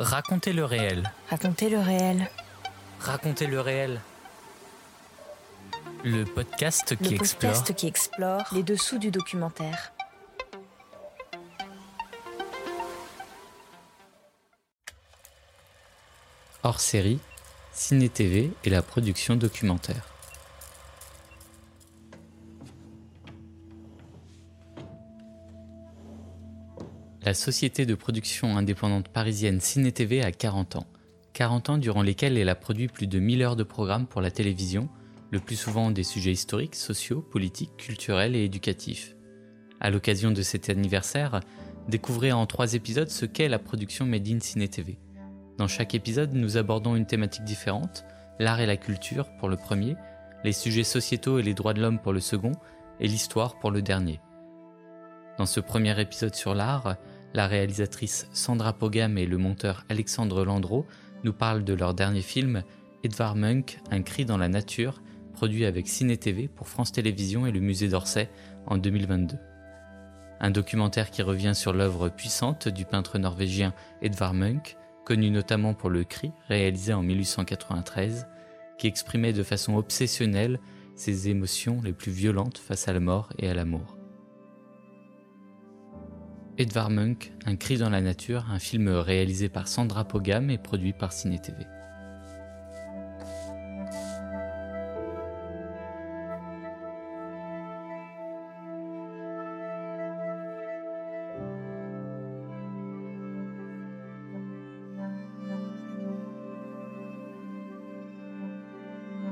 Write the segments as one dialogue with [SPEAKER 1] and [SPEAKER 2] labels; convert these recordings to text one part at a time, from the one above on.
[SPEAKER 1] Racontez le réel.
[SPEAKER 2] Racontez le réel.
[SPEAKER 1] Racontez le réel. Le podcast qui
[SPEAKER 2] Le
[SPEAKER 1] explore.
[SPEAKER 2] podcast qui explore les dessous du documentaire.
[SPEAKER 1] Hors série, Ciné TV et la production documentaire. La société de production indépendante parisienne Ciné TV a 40 ans. 40 ans durant lesquels elle a produit plus de 1000 heures de programmes pour la télévision, le plus souvent des sujets historiques, sociaux, politiques, culturels et éducatifs. À l'occasion de cet anniversaire, découvrez en trois épisodes ce qu'est la production Made in Ciné TV. Dans chaque épisode, nous abordons une thématique différente, l'art et la culture pour le premier, les sujets sociétaux et les droits de l'homme pour le second, et l'histoire pour le dernier. Dans ce premier épisode sur l'art, la réalisatrice Sandra Pogam et le monteur Alexandre Landreau nous parlent de leur dernier film, Edvard Munch, Un cri dans la nature, produit avec Ciné TV pour France Télévisions et le musée d'Orsay en 2022. Un documentaire qui revient sur l'œuvre puissante du peintre norvégien Edvard Munch, connu notamment pour Le Cri, réalisé en 1893, qui exprimait de façon obsessionnelle ses émotions les plus violentes face à la mort et à l'amour. Edvard Munch, Un cri dans la nature, un film réalisé par Sandra Pogam et produit par Ciné TV.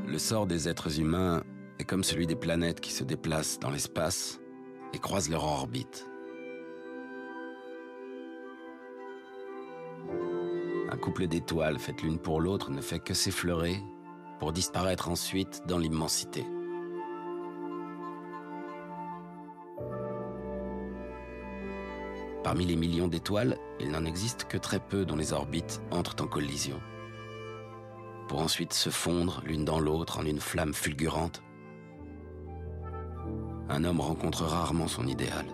[SPEAKER 3] Le sort des êtres humains est comme celui des planètes qui se déplacent dans l'espace et croisent leur orbite. Couple d'étoiles faites l'une pour l'autre ne fait que s'effleurer pour disparaître ensuite dans l'immensité. Parmi les millions d'étoiles, il n'en existe que très peu dont les orbites entrent en collision pour ensuite se fondre l'une dans l'autre en une flamme fulgurante. Un homme rencontre rarement son idéal.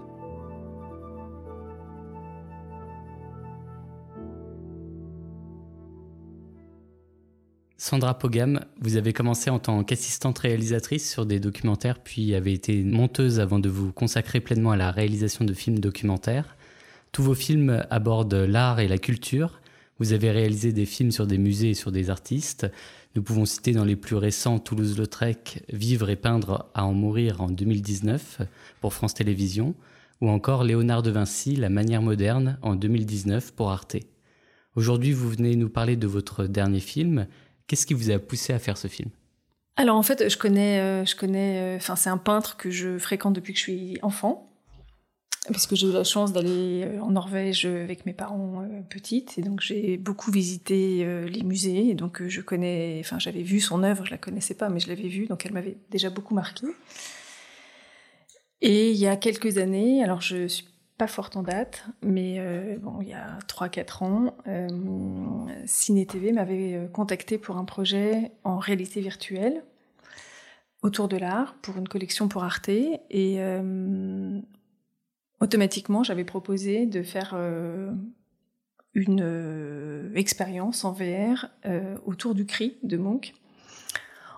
[SPEAKER 1] Sandra Pogam, vous avez commencé en tant qu'assistante réalisatrice sur des documentaires, puis avez été monteuse avant de vous consacrer pleinement à la réalisation de films documentaires. Tous vos films abordent l'art et la culture. Vous avez réalisé des films sur des musées et sur des artistes. Nous pouvons citer dans les plus récents Toulouse-Lautrec, Vivre et peindre à en mourir en 2019 pour France Télévisions, ou encore Léonard de Vinci, La manière moderne en 2019 pour Arte. Aujourd'hui, vous venez nous parler de votre dernier film. Qu'est-ce qui vous a poussé à faire ce film?
[SPEAKER 4] Alors en fait, je connais, euh, je connais, enfin c'est un peintre que je fréquente depuis que je suis enfant, parce que j'ai eu la chance d'aller euh, en Norvège avec mes parents euh, petites, et donc j'ai beaucoup visité euh, les musées, et donc euh, je connais, enfin j'avais vu son œuvre, je la connaissais pas, mais je l'avais vue, donc elle m'avait déjà beaucoup marquée. Et il y a quelques années, alors je suis pas forte en date, mais euh, il y a 3-4 ans, euh, Ciné TV m'avait euh, contacté pour un projet en réalité virtuelle autour de l'art pour une collection pour Arte et euh, automatiquement j'avais proposé de faire une expérience en VR autour du cri de Munch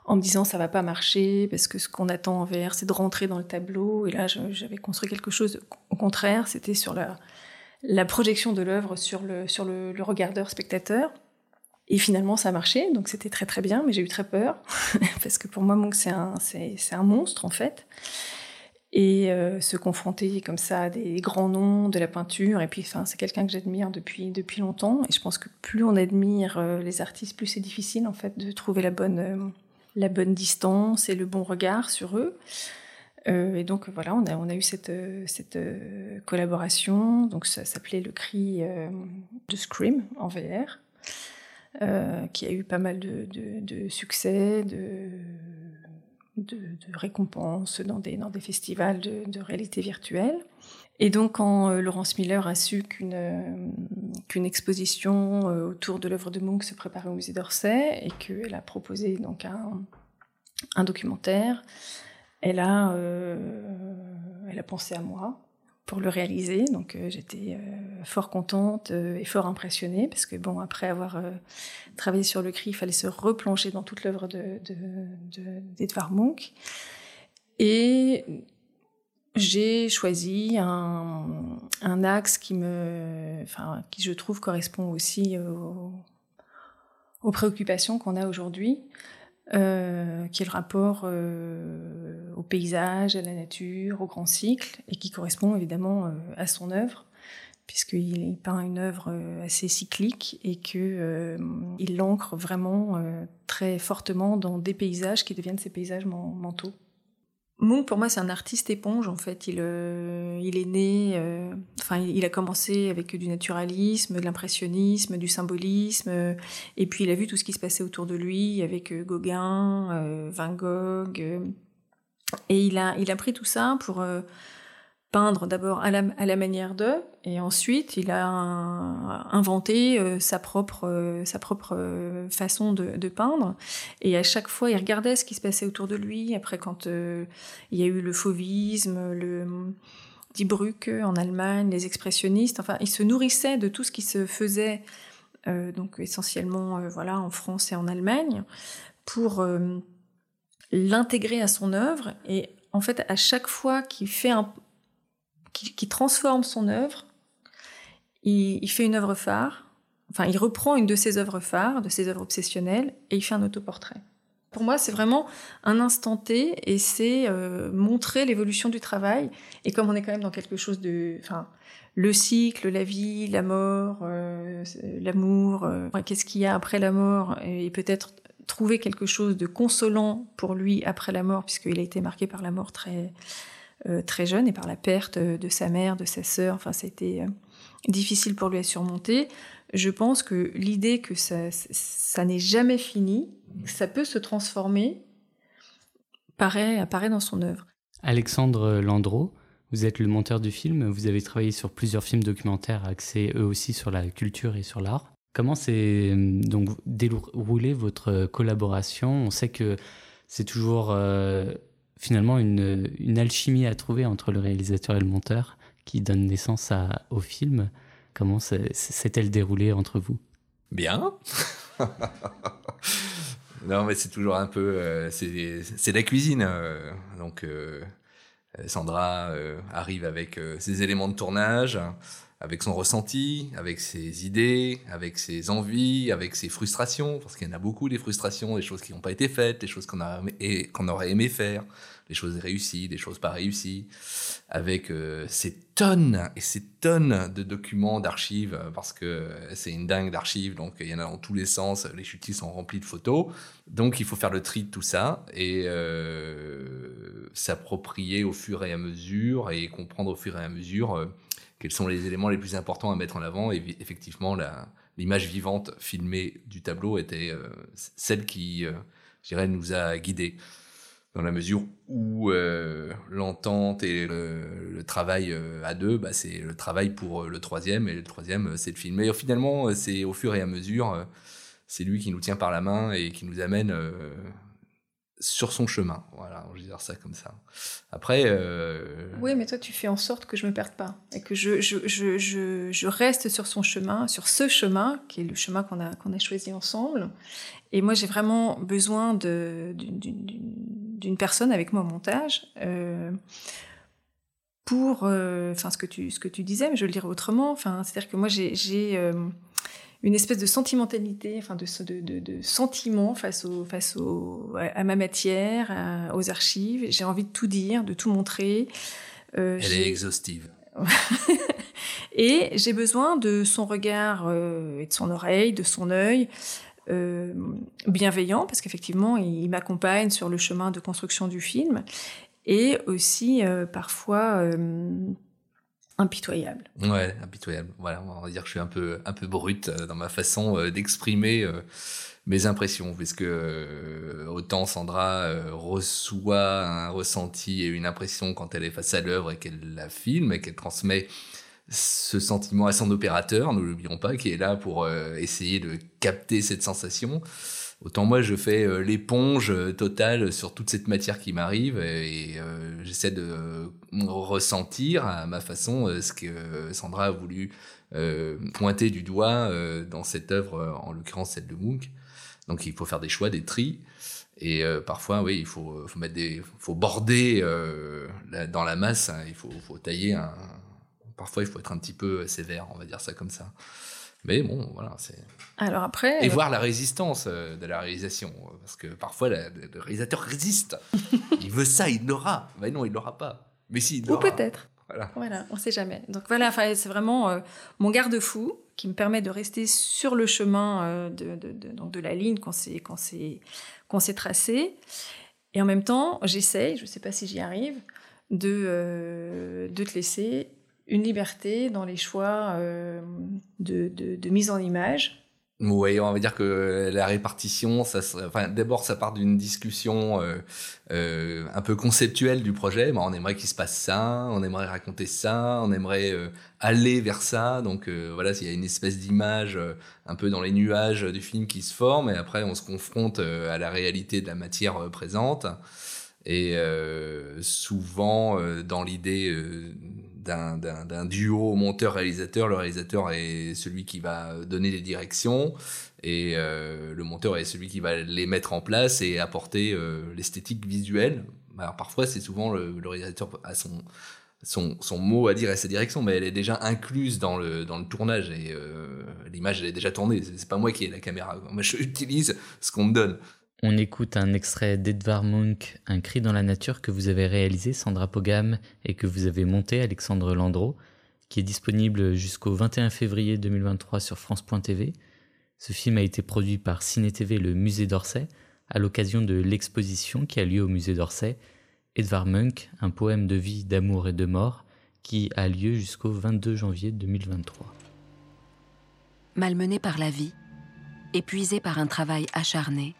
[SPEAKER 4] en me disant ça va pas marcher parce que ce qu'on attend en VR c'est de rentrer dans le tableau. Et là j'avais construit quelque chose au contraire c'était sur la, projection de l'œuvre sur le sur le, regardeur spectateur. Et finalement ça a marché. Donc c'était très très bien mais j'ai eu très peur. Parce que pour moi Munch c'est un c'est un monstre en fait. Et euh, se confronter comme ça à des grands noms de la peinture et puis enfin c'est quelqu'un que j'admire depuis depuis longtemps. Et je pense que plus on admire euh, les artistes plus c'est difficile en fait de trouver la bonne euh, la bonne distance et le bon regard sur eux. Euh, et donc voilà on a on a eu cette euh, cette euh, collaboration. Donc ça s'appelait le cri de Scream en VR qui a eu pas mal de, de, de succès de de, récompenses dans des, dans des festivals de, réalité virtuelle. Et donc, quand euh, Laurence Miller a su qu'une euh, exposition euh, autour de l'œuvre de Munch se préparait au musée d'Orsay et qu'elle a proposé donc un, un documentaire, elle a, elle a pensé à moi pour le réaliser. Donc j'étais fort contente et fort impressionnée parce que bon, après avoir travaillé sur le cri, il fallait se replonger dans toute l'œuvre de, d'Edvard Munch. Et j'ai choisi un, axe qui me, enfin, qui je trouve correspond aussi aux préoccupations qu'on a aujourd'hui, euh, qui est le rapport euh, au paysage, à la nature, au grand cycle, et qui correspond évidemment euh, à son œuvre, puisqu'il peint une œuvre euh, assez cyclique et qu'il euh, l'ancre vraiment très fortement dans des paysages qui deviennent ses paysages mentaux. Munch, pour moi, c'est un artiste éponge, en fait. Il, euh, il est né, euh, enfin, il a commencé avec du naturalisme, de l'impressionnisme, du symbolisme, euh, et puis il a vu tout ce qui se passait autour de lui avec Gauguin, Van Gogh, et il a, il a pris tout ça pour peindre d'abord à la, manière d'eux, et ensuite il a inventé euh, sa propre, euh, sa propre euh, façon de, de, peindre. Et à chaque fois, il regardait ce qui se passait autour de lui. Après, quand il y a eu le fauvisme, le Die Brücke en Allemagne, les expressionnistes, enfin, il se nourrissait de tout ce qui se faisait, donc essentiellement voilà, en France et en Allemagne, pour l'intégrer à son œuvre. Et en fait, à chaque fois qu'il fait un, qui, transforme son œuvre. Il, fait une œuvre phare, enfin, il reprend une de ses œuvres phares, de ses œuvres obsessionnelles, et il fait un autoportrait. Pour moi, c'est vraiment un instant T, et c'est euh, montrer l'évolution du travail. Et comme on est quand même dans quelque chose de, enfin, le cycle, la vie, la mort, euh, l'amour, euh, qu'est-ce qu'il y a après la mort, et peut-être trouver quelque chose de consolant pour lui après la mort, puisqu'il a été marqué par la mort très très jeune et par la perte de sa mère, de sa sœur. Enfin, ça a été euh, difficile pour lui à surmonter. Je pense que l'idée que ça, n'est jamais fini, ça peut se transformer, paraît, apparaît dans son œuvre.
[SPEAKER 1] Alexandre Landreau, vous êtes le monteur du film, vous avez travaillé sur plusieurs films documentaires axés eux aussi sur la culture et sur l'art. Comment s'est euh, donc déroulé votre collaboration? On sait que c'est toujours finalement une, alchimie à trouver entre le réalisateur et le monteur qui donne naissance au film. Comment s'est-elle déroulée entre vous?
[SPEAKER 5] Bien. non, mais c'est toujours un peu. Euh, c'est la cuisine. Euh, donc, euh, Sandra arrive avec ses éléments de tournage, avec son ressenti, avec ses idées, avec ses envies, avec ses frustrations, parce qu'il y en a beaucoup des frustrations, des choses qui n'ont pas été faites, des choses qu'on qu'on aurait aimé faire, des choses réussies, des choses pas réussies, avec euh, ces tonnes et ces tonnes de documents, d'archives, parce que c'est une dingue d'archives, donc il y en a dans tous les sens, les chutis sont remplis de photos, donc il faut faire le tri de tout ça et euh, s'approprier au fur et à mesure et comprendre au fur et à mesure euh, quels sont les éléments les plus importants à mettre en avant. Et effectivement, l'image vivante filmée du tableau était euh, celle qui, euh, je dirais, nous a guidés dans la mesure où euh, l'entente et le, travail à deux, bah, c'est le travail pour le troisième, et le troisième, c'est le film. Et finalement, c'est au fur et à mesure, c'est lui qui nous tient par la main et qui nous amène sur son chemin. Voilà, je vais dire ça comme ça. Après. Euh...
[SPEAKER 4] Oui, mais toi, tu fais en sorte que je me perde pas et que je, je, je, je, reste sur son chemin, sur ce chemin qui est le chemin qu'on a, qu'on a choisi ensemble. Et moi, j'ai vraiment besoin d'une personne avec moi au montage. Euh, pour, euh, enfin, ce que tu, ce que tu disais, mais je le dirais autrement. Enfin, c'est-à-dire que moi, j'ai, une espèce de sentimentalité, enfin de, de, de, sentiment face, au, face au, à ma matière, aux archives. J'ai envie de tout dire, de tout montrer.
[SPEAKER 5] Euh, Elle est exhaustive.
[SPEAKER 4] et j'ai besoin de son regard euh, et de son oreille, de son œil. Euh, bienveillant parce qu'effectivement il, m'accompagne sur le chemin de construction du film et aussi parfois impitoyable.
[SPEAKER 5] Ouais, impitoyable. Voilà, on va dire que je suis un peu un peu brute euh, dans ma façon euh, d'exprimer euh, mes impressions, puisque autant Sandra reçoit un ressenti et une impression quand elle est face à l'œuvre et qu'elle la filme et qu'elle transmet ce sentiment à son opérateur, nous l'oublions pas, qui est là pour essayer de capter cette sensation. Autant moi je fais l'éponge totale sur toute cette matière qui m'arrive et, j'essaie de ressentir à ma façon ce que Sandra a voulu pointer du doigt dans cette œuvre, en l'occurrence celle de Munch. Donc il faut faire des choix, des tris. Et euh, parfois, oui, il faut, mettre des, faut border euh, dans la masse. Hein, il faut, faut tailler. Un, parfois, il faut être un petit peu sévère, on va dire ça comme ça. Mais bon, voilà, c'est.
[SPEAKER 4] Alors après.
[SPEAKER 5] Et euh, voir la résistance euh, de la réalisation, parce que parfois le réalisateur résiste. il veut ça, il l'aura. Mais non, il l'aura pas. Mais si, il
[SPEAKER 4] Ou peut-être. Voilà. voilà, on sait jamais. Donc voilà, c'est vraiment mon garde-fou qui me permet de rester sur le chemin de, de, de, donc de la ligne qu'on s'est qu'on s'est tracé. Et en même temps, j'essaye, je ne sais pas si j'y arrive, de, euh, de te laisser une liberté dans les choix euh, de, mise en image
[SPEAKER 5] oui, on va dire que la répartition, ça, enfin, d'abord, ça part d'une discussion euh, euh, un peu conceptuelle du projet. on aimerait qu'il se passe ça, on aimerait raconter ça, on aimerait aller vers ça. Donc voilà, s'il y a une espèce d'image un peu dans les nuages du film qui se forme, et après on se confronte à la réalité de la matière présente. Et souvent, dans l'idée d'un duo monteur-réalisateur. Le réalisateur est celui qui va donner les directions et euh, le monteur est celui qui va les mettre en place et apporter euh, l'esthétique visuelle. Alors parfois, c'est souvent le, réalisateur a son, son, son, mot à dire et sa direction, mais elle est déjà incluse dans le, dans le tournage et euh, l'image elle est déjà tournée. C'est pas moi qui ai la caméra. Moi, je utilise ce qu'on me donne.
[SPEAKER 1] On écoute un extrait d'Edvard Munch, Un cri dans la nature que vous avez réalisé, Sandra Pogam, et que vous avez monté, Alexandre Landreau, qui est disponible jusqu'au 21 février 2023 sur France.tv. Ce film a été produit par Ciné TV le Musée d'Orsay, à l'occasion de l'exposition qui a lieu au Musée d'Orsay, Edvard Munch, un poème de vie, d'amour et de mort, qui a lieu jusqu'au 22 janvier 2023.
[SPEAKER 6] Malmené par la vie, épuisé par un travail acharné,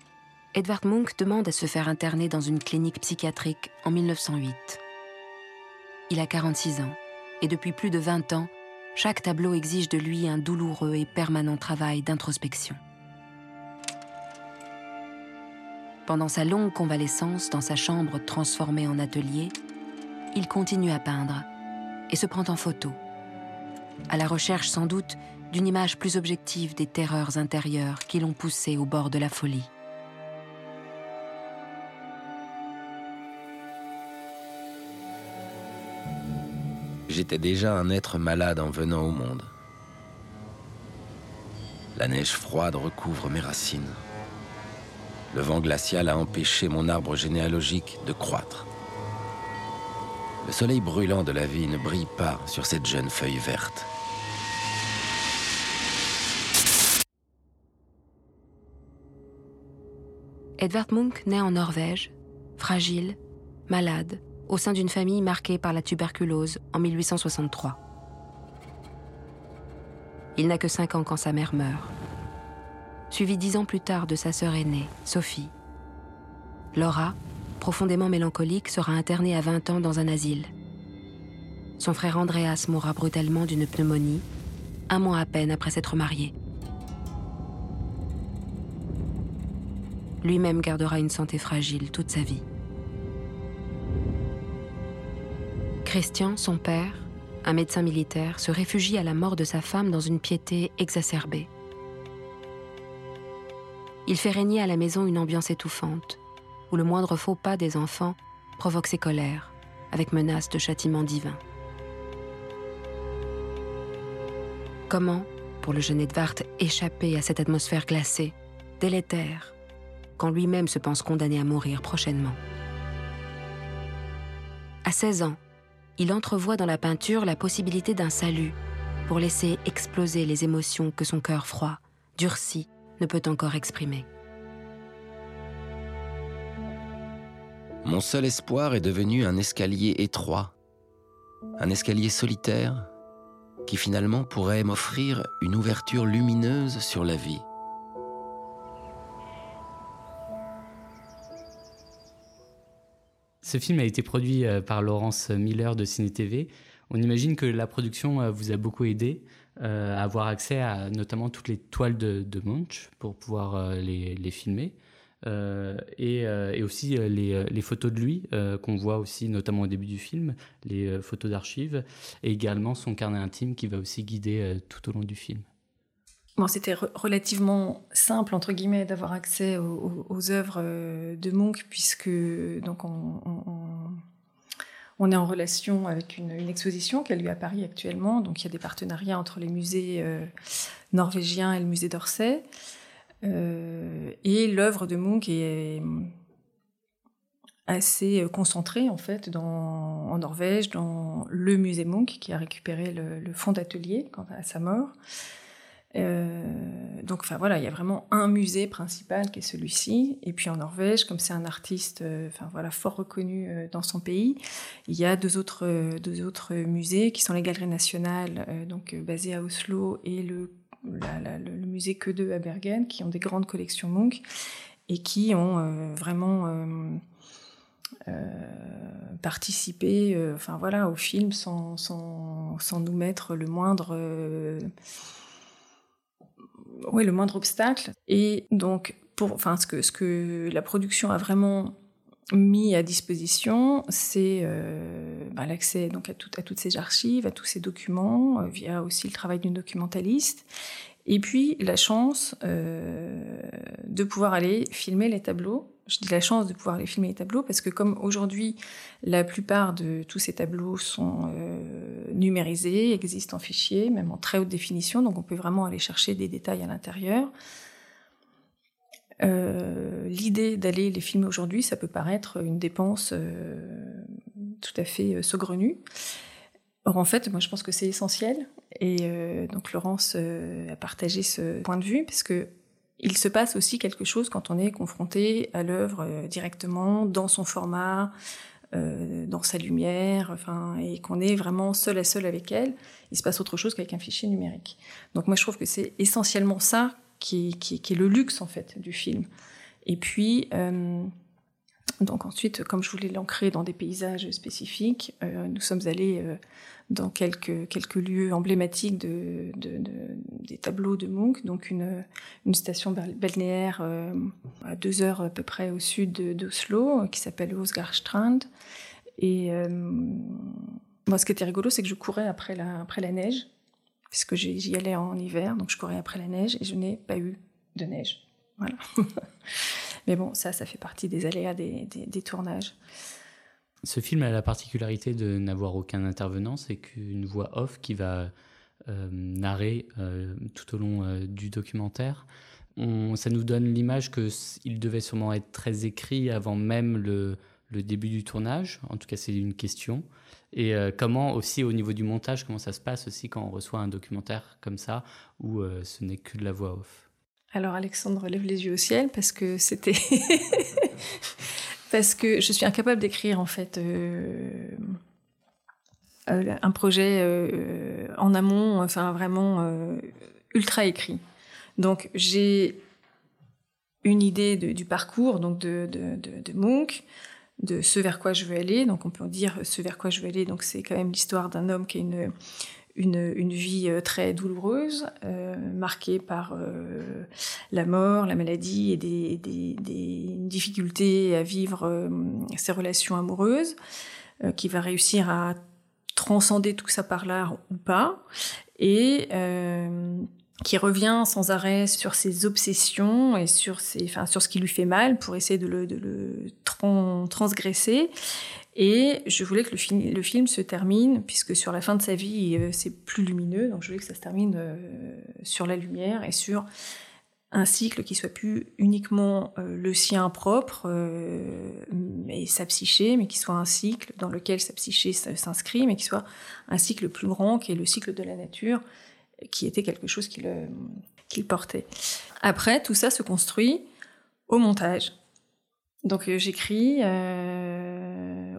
[SPEAKER 6] Edvard Munch demande à se faire interner dans une clinique psychiatrique en 1908. Il a 46 ans et depuis plus de 20 ans, chaque tableau exige de lui un douloureux et permanent travail d'introspection. Pendant sa longue convalescence dans sa chambre transformée en atelier, il continue à peindre et se prend en photo, à la recherche sans doute d'une image plus objective des terreurs intérieures qui l'ont poussé au bord de la folie.
[SPEAKER 3] J'étais déjà un être malade en venant au monde. La neige froide recouvre mes racines. Le vent glacial a empêché mon arbre généalogique de croître. Le soleil brûlant de la vie ne brille pas sur cette jeune feuille verte.
[SPEAKER 6] Edvard Munch naît en Norvège, fragile, malade, au sein d'une famille marquée par la tuberculose en 1863. Il n'a que 5 ans quand sa mère meurt, suivi dix ans plus tard de sa sœur aînée, Sophie. Laura, profondément mélancolique, sera internée à 20 ans dans un asile. Son frère Andreas mourra brutalement d'une pneumonie, un mois à peine après s'être marié. Lui-même gardera une santé fragile toute sa vie. Christian, son père, un médecin militaire, se réfugie à la mort de sa femme dans une piété exacerbée. Il fait régner à la maison une ambiance étouffante, où le moindre faux pas des enfants provoque ses colères, avec menace de châtiment divin. Comment, pour le jeune Edvard, échapper à cette atmosphère glacée, délétère, quand lui-même se pense condamné à mourir prochainement? À 16 ans, il entrevoit dans la peinture la possibilité d'un salut pour laisser exploser les émotions que son cœur froid, durci, ne peut encore exprimer.
[SPEAKER 3] Mon seul espoir est devenu un escalier étroit, un escalier solitaire qui finalement pourrait m'offrir une ouverture lumineuse sur la vie.
[SPEAKER 1] Ce film a été produit euh, par Laurence Miller de Ciné TV. On imagine que la production euh, vous a beaucoup aidé. avoir accès à notamment toutes les toiles de, Munch pour pouvoir les, filmer. Et, et, aussi les, les, photos de lui qu'on voit aussi notamment au début du film, les photos d'archives, et également son carnet intime qui va aussi guider tout au long du film.
[SPEAKER 4] C'était relativement simple entre guillemets d'avoir accès aux, œuvres de Munch puisque donc on, est en relation avec une, exposition qui a lieu à Paris actuellement. Donc il y a des partenariats entre les musées norvégiens et le musée d'Orsay. Euh, et l'œuvre de Munch est assez concentrée en fait en Norvège, dans le musée Munch qui a récupéré le, le fonds d'atelier à sa mort. Euh, donc, enfin voilà, il y a vraiment un musée principal qui est celui-ci. Et puis en Norvège, comme c'est un artiste, euh, enfin voilà, fort reconnu euh, dans son pays, il y a deux autres, deux autres musées qui sont les Galeries nationales, donc basées à Oslo, et le, musée Que de à Bergen, qui ont des grandes collections Munch et qui ont vraiment participé, enfin voilà, au film sans, sans, sans, nous mettre le moindre oui, le moindre obstacle. Et donc, pour, enfin, ce que, ce que la production a vraiment mis à disposition, c'est euh, bah, l'accès donc à, à toutes ces archives, à tous ces documents, euh, via aussi le travail d'une documentaliste, et puis la chance euh, de pouvoir aller filmer les tableaux. Je dis la chance de pouvoir aller filmer les tableaux parce que comme aujourd'hui la plupart de tous ces tableaux sont euh, numérisés, existent en fichier, même en très haute définition, donc on peut vraiment aller chercher des détails à l'intérieur. Euh, L'idée d'aller les filmer aujourd'hui, ça peut paraître une dépense euh, tout à fait saugrenue. Or, en fait, moi, je pense que c'est essentiel. Et donc, Laurence a partagé ce point de vue, parce que il se passe aussi quelque chose quand on est confronté à l'œuvre euh, directement, dans son format, dans sa lumière, enfin, et qu'on est vraiment seul à seul avec elle. Il se passe autre chose qu'avec un fichier numérique. Donc, moi, je trouve que c'est essentiellement ça qui, qui, qui, est le luxe, en fait, du film. Et puis, donc ensuite, comme je voulais l'ancrer dans des paysages spécifiques, nous sommes allés dans quelques, quelques lieux emblématiques de, de, de, des tableaux de Munch, donc une, une station balnéaire euh, à deux heures à peu près au sud d'Oslo, qui s'appelle Osgarstrand. Et euh, moi, ce qui était rigolo, c'est que je courais après la, après la neige, puisque j'y allais en hiver, donc je courais après la neige et je n'ai pas eu de neige. Voilà. Mais bon, ça, ça fait partie des aléas des, tournages.
[SPEAKER 1] Ce film a la particularité de n'avoir aucun intervenant, c'est qu'une voix off qui va euh, narrer euh, tout au long euh, du documentaire. Ça nous donne l'image qu'il devait sûrement être très écrit avant même le début du tournage. En tout cas, c'est une question. Et comment aussi au niveau du montage, comment ça se passe aussi quand on reçoit un documentaire comme ça où ce n'est que de la voix off?
[SPEAKER 4] Alors Alexandre lève les yeux au ciel parce que c'était parce que je suis incapable d'écrire en fait euh, euh, un projet euh, en amont, enfin vraiment ultra écrit. Donc j'ai une idée du parcours donc de, de, de, Munch, de ce vers quoi je veux aller. Donc on peut dire ce vers quoi je veux aller. Donc c'est quand même l'histoire d'un homme qui a une une, une, vie euh, très douloureuse, euh, marquée par euh, la mort, la maladie et des, des, des difficultés à vivre ses relations amoureuses, qui va réussir à transcender tout ça par l'art ou pas, et qui revient sans arrêt sur ses obsessions et sur, ses, sur ce qui lui fait mal pour essayer de le, de le transgresser et je voulais que le, film, se termine, puisque sur la fin de sa vie, euh, c'est plus lumineux, donc je voulais que ça se termine euh, sur la lumière et sur un cycle qui soit plus uniquement euh, le sien propre, mais sa psyché, mais qui soit un cycle dans lequel sa psyché s'inscrit, mais qui soit un cycle plus grand, qui est le cycle de la nature, qui était quelque chose qu'il portait. Après, tout ça se construit au montage. Donc j'écris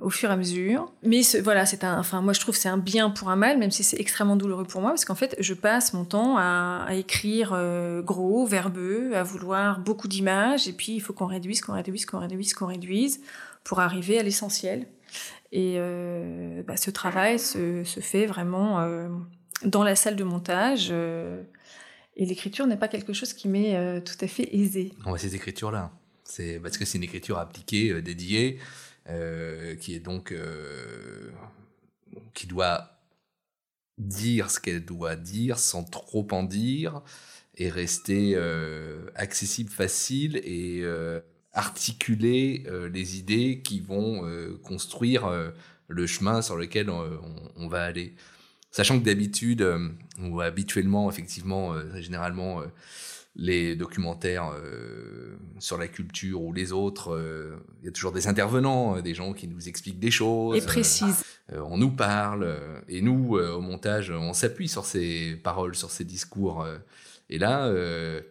[SPEAKER 4] au fur et à mesure. Mais voilà, c'est un, enfin, moi je trouve c'est un bien pour un mal, même si c'est extrêmement douloureux pour moi, parce qu'en fait, je passe mon temps à, écrire euh, gros, verbeux, à vouloir beaucoup d'images, et puis il faut qu'on réduise, qu'on réduise, qu'on réduise, qu'on réduise, pour arriver à l'essentiel. Et euh, bah, ce travail se, se, fait vraiment euh, dans la salle de montage. et l'écriture n'est pas quelque chose qui m'est tout à fait aisé.
[SPEAKER 5] On ces écritures-là. C'est parce que c'est une écriture appliquée, dédiée, qui est donc qui doit dire ce qu'elle doit dire sans trop en dire et rester euh, accessible, facile et euh, articuler euh, les idées qui vont construire le chemin sur lequel on, va aller. Sachant que d'habitude, ou habituellement, effectivement, généralement, les documentaires sur la culture ou les autres, il y a toujours des intervenants, des gens qui nous expliquent des choses.
[SPEAKER 4] Et précisent.
[SPEAKER 5] on nous parle, et nous, au montage, on s'appuie sur ces paroles, sur ces discours et là, euh,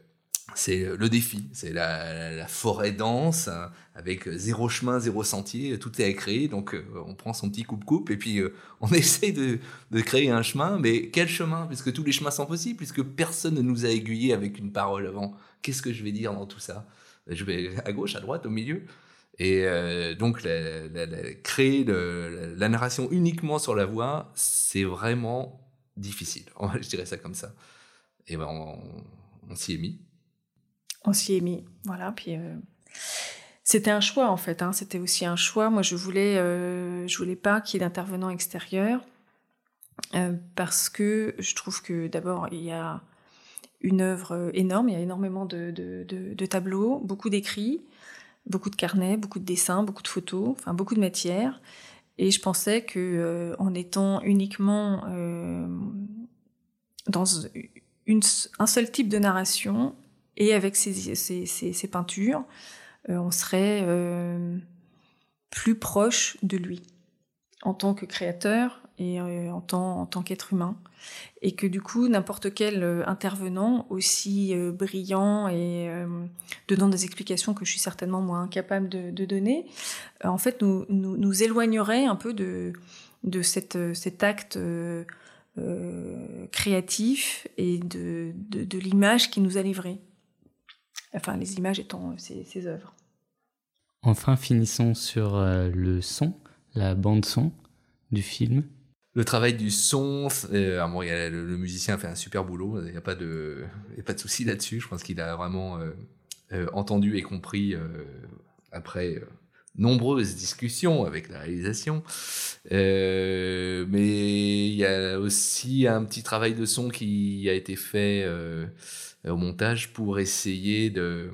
[SPEAKER 5] c'est le défi, c'est la, forêt dense avec zéro chemin, zéro sentier, tout est à créer. Donc euh, on prend son petit coupe-coupe et puis euh, on essaie de, créer un chemin. Mais quel chemin? Puisque tous les chemins sont possibles, puisque personne ne nous a aiguillé avec une parole avant. Qu'est-ce que je vais dire dans tout ça? Je vais à gauche, à droite, au milieu. Et donc créer la narration uniquement sur la voix, c'est vraiment difficile. Je dirais ça comme ça et ben on, s'y est mis.
[SPEAKER 4] On s'y est mis, voilà. Puis euh, c'était un choix en fait. Hein. C'était aussi un choix. Moi, je voulais, euh, je voulais pas qu'il y ait d'intervenants extérieurs euh, parce que je trouve que d'abord il y a une œuvre énorme. Il y a énormément de, tableaux, beaucoup d'écrits, beaucoup de carnets, beaucoup de dessins, beaucoup de photos, enfin beaucoup de matière. Et je pensais que en étant uniquement dans un seul type de narration et avec ces, peintures, euh, on serait euh, plus proche de lui en tant que créateur et euh, en tant, qu'être humain. Et que du coup, n'importe quel intervenant, aussi brillant et donnant des explications que je suis certainement moins incapable de, donner, en fait, nous, nous, éloignerait un peu de, cet acte créatif et de, l'image qui nous a livré. Enfin, les images étant ses, ses œuvres.
[SPEAKER 1] Enfin, finissons sur euh, le son, la bande son du film.
[SPEAKER 5] Le travail du son, euh, bon, le, musicien a fait un super boulot, il n'y a pas de, y a pas de souci là-dessus. Je pense qu'il a vraiment entendu et compris après nombreuses discussions avec la réalisation. Euh, mais il y a aussi un petit travail de son qui a été fait euh, au montage pour essayer de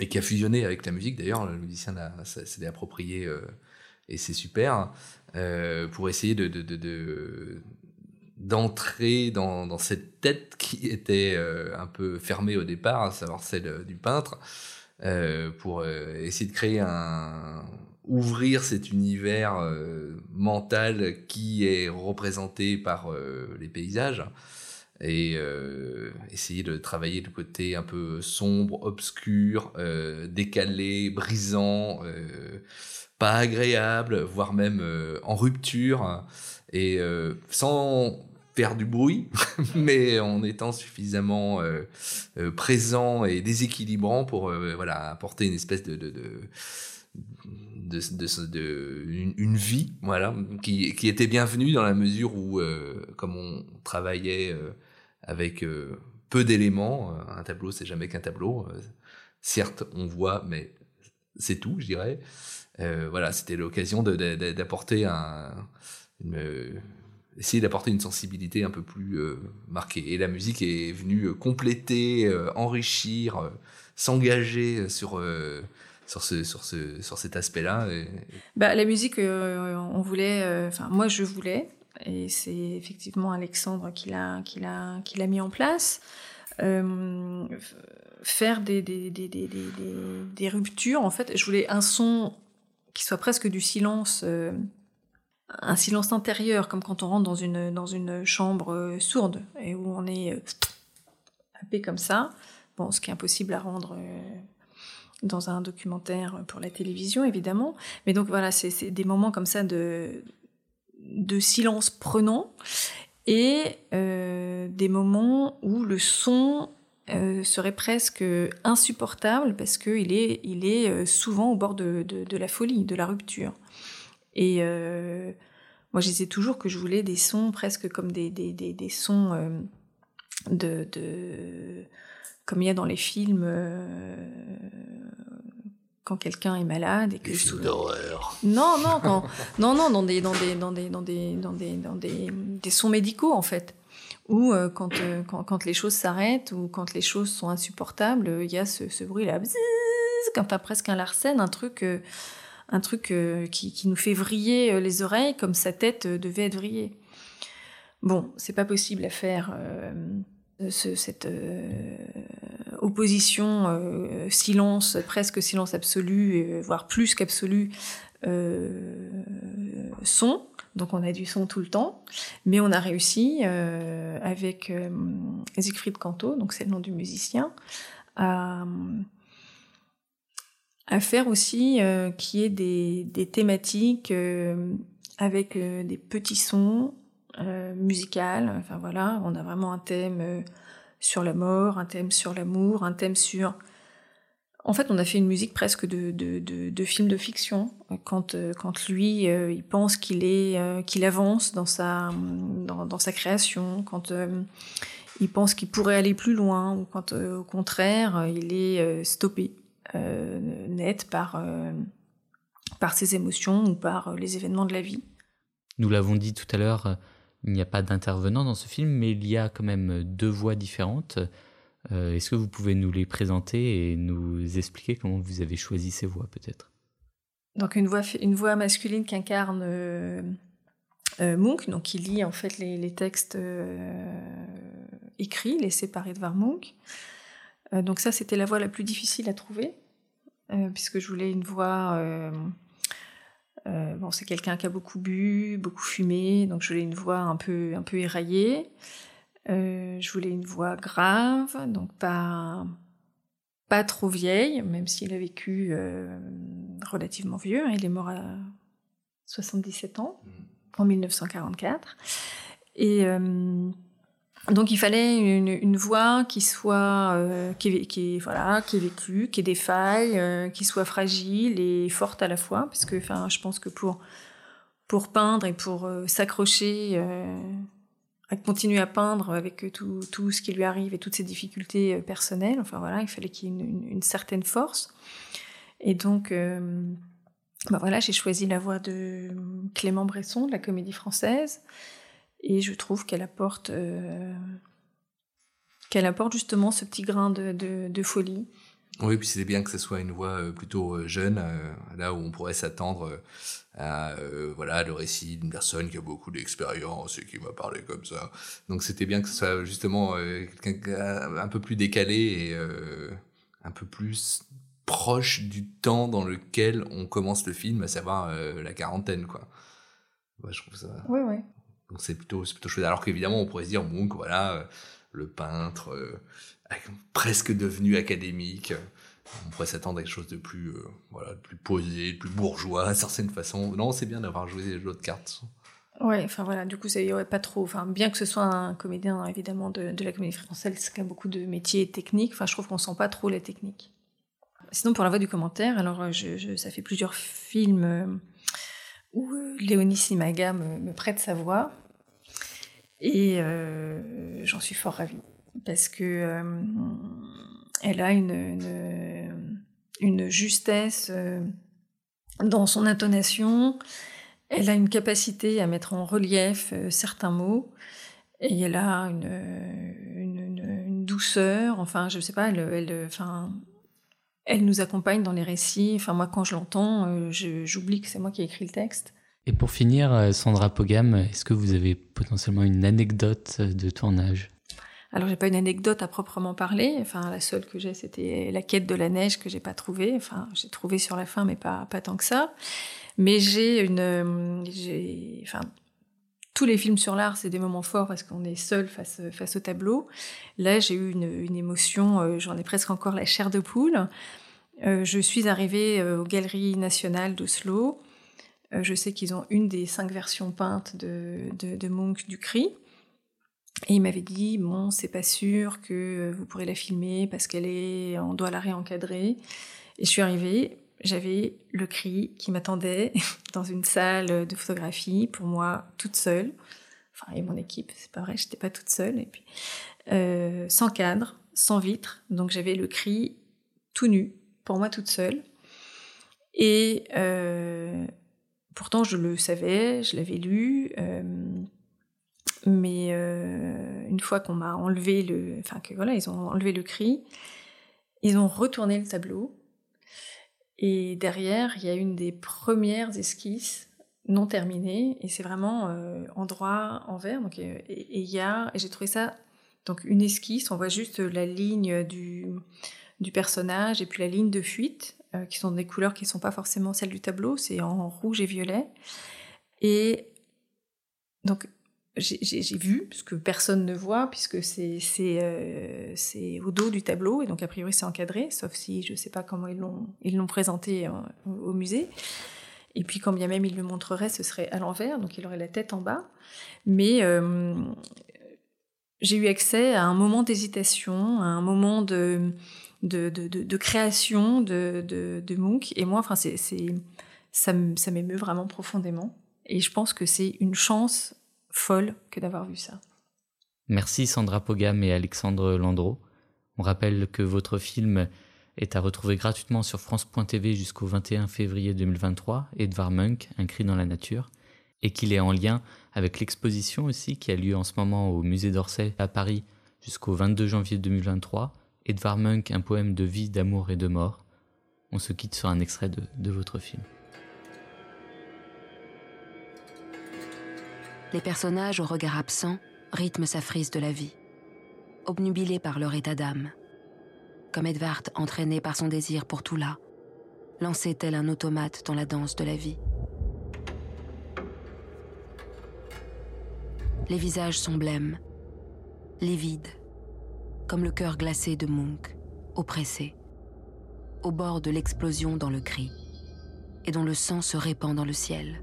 [SPEAKER 5] et qui a fusionné avec la musique d'ailleurs le musicien s'est approprié euh, et c'est super pour essayer de, d'entrer dans, cette tête qui était un peu fermée au départ, à savoir celle du peintre, pour euh, essayer de créer un ouvrir cet univers euh, mental qui est représenté par les paysages et essayer de travailler le côté un peu sombre, obscur, décalé, brisant, pas agréable, voire même en rupture, et sans faire du bruit, mais en étant suffisamment euh, euh, présent et déséquilibrant pour euh, voilà apporter une espèce de, de, de, une, vie voilà qui, qui, était bienvenue dans la mesure où comme on travaillait avec peu d'éléments un tableau c'est jamais qu'un tableau certes on voit mais c'est tout je dirais. Voilà c'était l'occasion d'apporter un une, essayer d'apporter une sensibilité un peu plus euh, marquée. Et la musique est venue euh, compléter, euh, enrichir, s'engager sur sur ce sur ce sur cet aspect-là.
[SPEAKER 4] Bah, la musique, on voulait, enfin moi je voulais, et c'est effectivement Alexandre qui l'a qui l'a qui l'a mis en place. faire des des, des, des, des, ruptures, en fait, je voulais un son qui soit presque du silence un silence intérieur, comme quand on rentre dans une, dans une chambre euh, sourde et où on est euh, happé comme ça. Bon, ce qui est impossible à rendre euh, dans un documentaire pour la télévision, évidemment. Mais donc voilà, c'est des moments comme ça de, de silence prenant et des moments où le son serait presque insupportable parce qu'il est, il est souvent au bord de, de, de, la folie, de la rupture. Et euh, moi, je disais toujours que je voulais des sons presque comme des, des, des, des sons euh, de, de, comme il y a dans les films euh, quand quelqu'un est malade et que
[SPEAKER 5] films d'horreur.
[SPEAKER 4] non non quand non non dans des dans des dans des dans des dans des dans des, des sons médicaux en fait ou quand, quand quand les choses s'arrêtent ou quand les choses sont insupportables il y a ce, ce bruit là quand t'as presque un Larsen un truc un truc euh, qui, nous fait vriller euh, les oreilles comme sa tête euh, devait être vrillée. Bon c'est pas possible à faire ce- cette opposition silence presque silence absolu voire plus qu'absolu son. Donc on a du son tout le temps. Mais on a réussi avec Siegfried Canto donc c'est le nom du musicien à à faire aussi euh, qu'il y ait des, des thématiques euh, avec euh, des petits sons euh, musicales. Enfin voilà, on a vraiment un thème sur la mort, un thème sur l'amour, un thème sur... En fait, on a fait une musique presque de, de, de, film de fiction. Quand, quand lui, il pense qu'il est, qu'il avance dans sa, dans, sa création, quand il pense qu'il pourrait aller plus loin, ou quand, au contraire, il est stoppé euh, net par, euh, par ses émotions ou par euh, les événements de la vie.
[SPEAKER 1] Nous l'avons dit tout à l'heure, il n'y a pas d'intervenant dans ce film, mais il y a quand même deux voix différentes. Euh, Est-ce que vous pouvez nous les présenter et nous expliquer comment vous avez choisi ces voix peut-être?
[SPEAKER 4] Donc une voix, une voix masculine qui incarne euh, euh, Munch, donc qui lit en fait les, les textes euh, écrits, les séparés de Warmunch. Euh, donc ça, c'était la voix la plus difficile à trouver, euh, puisque je voulais une voix... euh, euh, bon, c'est quelqu'un qui a beaucoup bu, beaucoup fumé, donc je voulais une voix un peu, un peu éraillée. Je voulais une voix grave, donc pas, pas trop vieille, même s'il a vécu relativement vieux. hein, il est mort à 77 ans, en 1944. Et donc il fallait une, voix qui soit, euh, qui, voilà, qui ait vécu, qui ait des failles, euh, qui soit fragile et forte à la fois, parce que, enfin, je pense que pour pour peindre et pour euh, s'accrocher, à continuer à peindre avec tout, tout ce qui lui arrive et toutes ses difficultés personnelles, enfin voilà, il fallait qu'il y ait une, certaine force. Et donc, bah voilà, j'ai choisi la voix de Clément Bresson de la Comédie Française, et je trouve qu'elle apporte, euh, qu'elle apporte justement ce petit grain de, de- de folie.
[SPEAKER 5] Oui, puis c'est bien que ce soit une voix euh, plutôt euh, jeune, là où on pourrait s'attendre à euh, voilà le récit d'une personne qui a beaucoup d'expérience et qui m'a parlé comme ça. Donc c'était bien que ce soit justement euh, quelqu'un un peu plus décalé et euh, un peu plus proche du temps dans lequel on commence le film, à savoir euh, la quarantaine, quoi. Ouais, je trouve ça.
[SPEAKER 4] Oui, oui.
[SPEAKER 5] C'est plutôt, plutôt chouette. Alors qu'évidemment, on pourrait se dire, Munch, voilà, euh, le peintre, euh, presque devenu académique. On pourrait s'attendre à quelque chose de plus, euh, voilà, de plus posé, de plus bourgeois, d'une certaine façon. Non, c'est bien d'avoir joué de cartes.
[SPEAKER 4] Ouais, enfin voilà, du coup, ça y aurait pas trop. Enfin, bien que ce soit un comédien, évidemment, de, la comédie française, c'est quand beaucoup de métiers techniques. Enfin, je trouve qu'on sent pas trop la technique. Sinon, pour la voix du commentaire, alors, je, ça fait plusieurs films où Léonie Simaga me prête sa voix. Et euh, j'en suis fort ravie. Parce que euh, elle a une, une, justesse euh, dans son intonation. Elle a une capacité à mettre en relief certains mots et elle a une, une, une- douceur. Enfin, je sais pas, elle, elle, enfin, elle nous accompagne dans les récits. Enfin, moi, quand je l'entends, j'oublie que c'est moi qui ai écrit le texte.
[SPEAKER 1] Et pour finir, euh, Sandra Pogam, est-ce que vous avez potentiellement une anecdote de tournage?
[SPEAKER 4] Alors, j'ai pas une anecdote à proprement parler. Enfin, la seule que j'ai, c'était la quête de la neige que j'ai pas trouvée. Enfin, j'ai trouvé sur la fin, mais pas, pas tant que ça. Mais j'ai une, euh, j'ai, enfin, tous les films sur l'art, c'est des moments forts parce qu'on est seul face, face au tableau. Là, j'ai eu une, une émotion, euh, j'en ai presque encore la chair de poule. Euh, je suis arrivée euh, aux Galeries nationales d'Oslo. Euh, je sais qu'ils ont une des cinq versions peintes de, de, de du cri. Et il m'avait dit, bon, c'est pas sûr que vous pourrez la filmer parce qu'elle est, on doit la réencadrer. Et je suis arrivée, j'avais le cri qui m'attendait dans une salle de photographie pour moi toute seule. Enfin, et mon équipe, c'est pas vrai, j'étais pas toute seule. Et puis, euh, sans cadre, sans vitre. Donc j'avais le cri tout nu pour moi toute seule. Et euh, pourtant, je le savais, je l'avais lu. Euh, mais euh, une fois qu'on m'a enlevé le, enfin que voilà, ils ont enlevé le cri, ils ont retourné le tableau. Et derrière, il y a une des premières esquisses non terminées, et c'est vraiment euh, endroit envers. Donc, euh, et il y a, j'ai trouvé ça, donc une esquisse, on voit juste la ligne du, du personnage et puis la ligne de fuite, euh, qui sont des couleurs qui ne sont pas forcément celles du tableau, c'est en rouge et violet. Et donc j'ai vu, parce que personne ne voit, puisque c'est euh, au dos du tableau, et donc a priori c'est encadré, sauf si je ne sais pas comment ils l'ont présenté au musée. Et puis quand bien même il le montrerait, ce serait à l'envers, donc il aurait la tête en bas. Mais euh, j'ai eu accès à un moment d'hésitation, à un moment de, de, de, création de, de, de Munch. Et moi, enfin, c'est ça m'émeut vraiment profondément. Et je pense que c'est une chance folle que d'avoir vu ça.
[SPEAKER 1] Merci Sandra Pogam et Alexandre Landreau. On rappelle que votre film est à retrouver gratuitement sur France.tv jusqu'au 21 février 2023, Edvard Munch, Un cri dans la nature, et qu'il est en lien avec l'exposition aussi qui a lieu en ce moment au musée d'Orsay à Paris jusqu'au 22 janvier 2023, Edvard Munch, un poème de vie, d'amour et de mort. On se quitte sur un extrait de, votre film.
[SPEAKER 6] Les personnages au regard absent rythment sa frise de la vie, obnubilés par leur état d'âme. Comme Edvard entraîné par son désir pour tout là, lancé tel un automate dans la danse de la vie. Les visages sont blêmes, livides, comme le cœur glacé de Munch, oppressé, au bord de l'explosion dans le cri, et dont le sang se répand dans le ciel.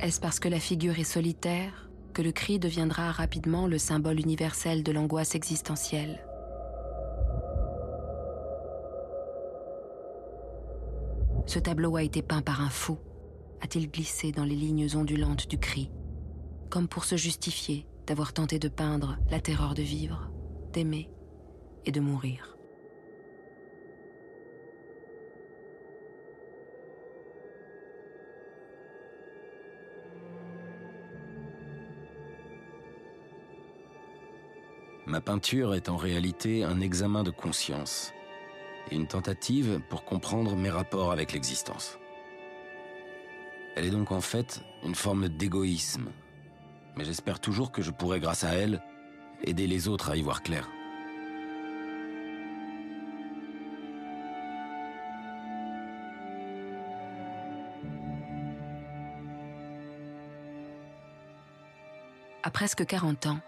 [SPEAKER 6] Est-ce parce que la figure est solitaire que le cri deviendra rapidement le symbole universel de l'angoisse existentielle? Ce tableau a été peint par un fou, a-t-il glissé dans les lignes ondulantes du cri, comme pour se justifier d'avoir tenté de peindre la terreur de vivre, d'aimer et de mourir.
[SPEAKER 3] Ma peinture est en réalité un examen de conscience et une tentative pour comprendre mes rapports avec l'existence. Elle est donc en fait une forme d'égoïsme, mais j'espère toujours que je pourrai, grâce à elle, aider les autres à y voir clair.
[SPEAKER 6] À presque 40 ans,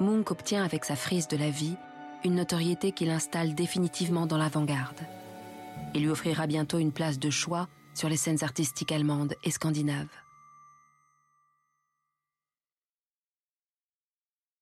[SPEAKER 6] Munch obtient avec sa frise de la vie une notoriété qui l'installe définitivement dans l'avant-garde. Il lui offrira bientôt une place de choix sur les scènes artistiques allemandes et scandinaves.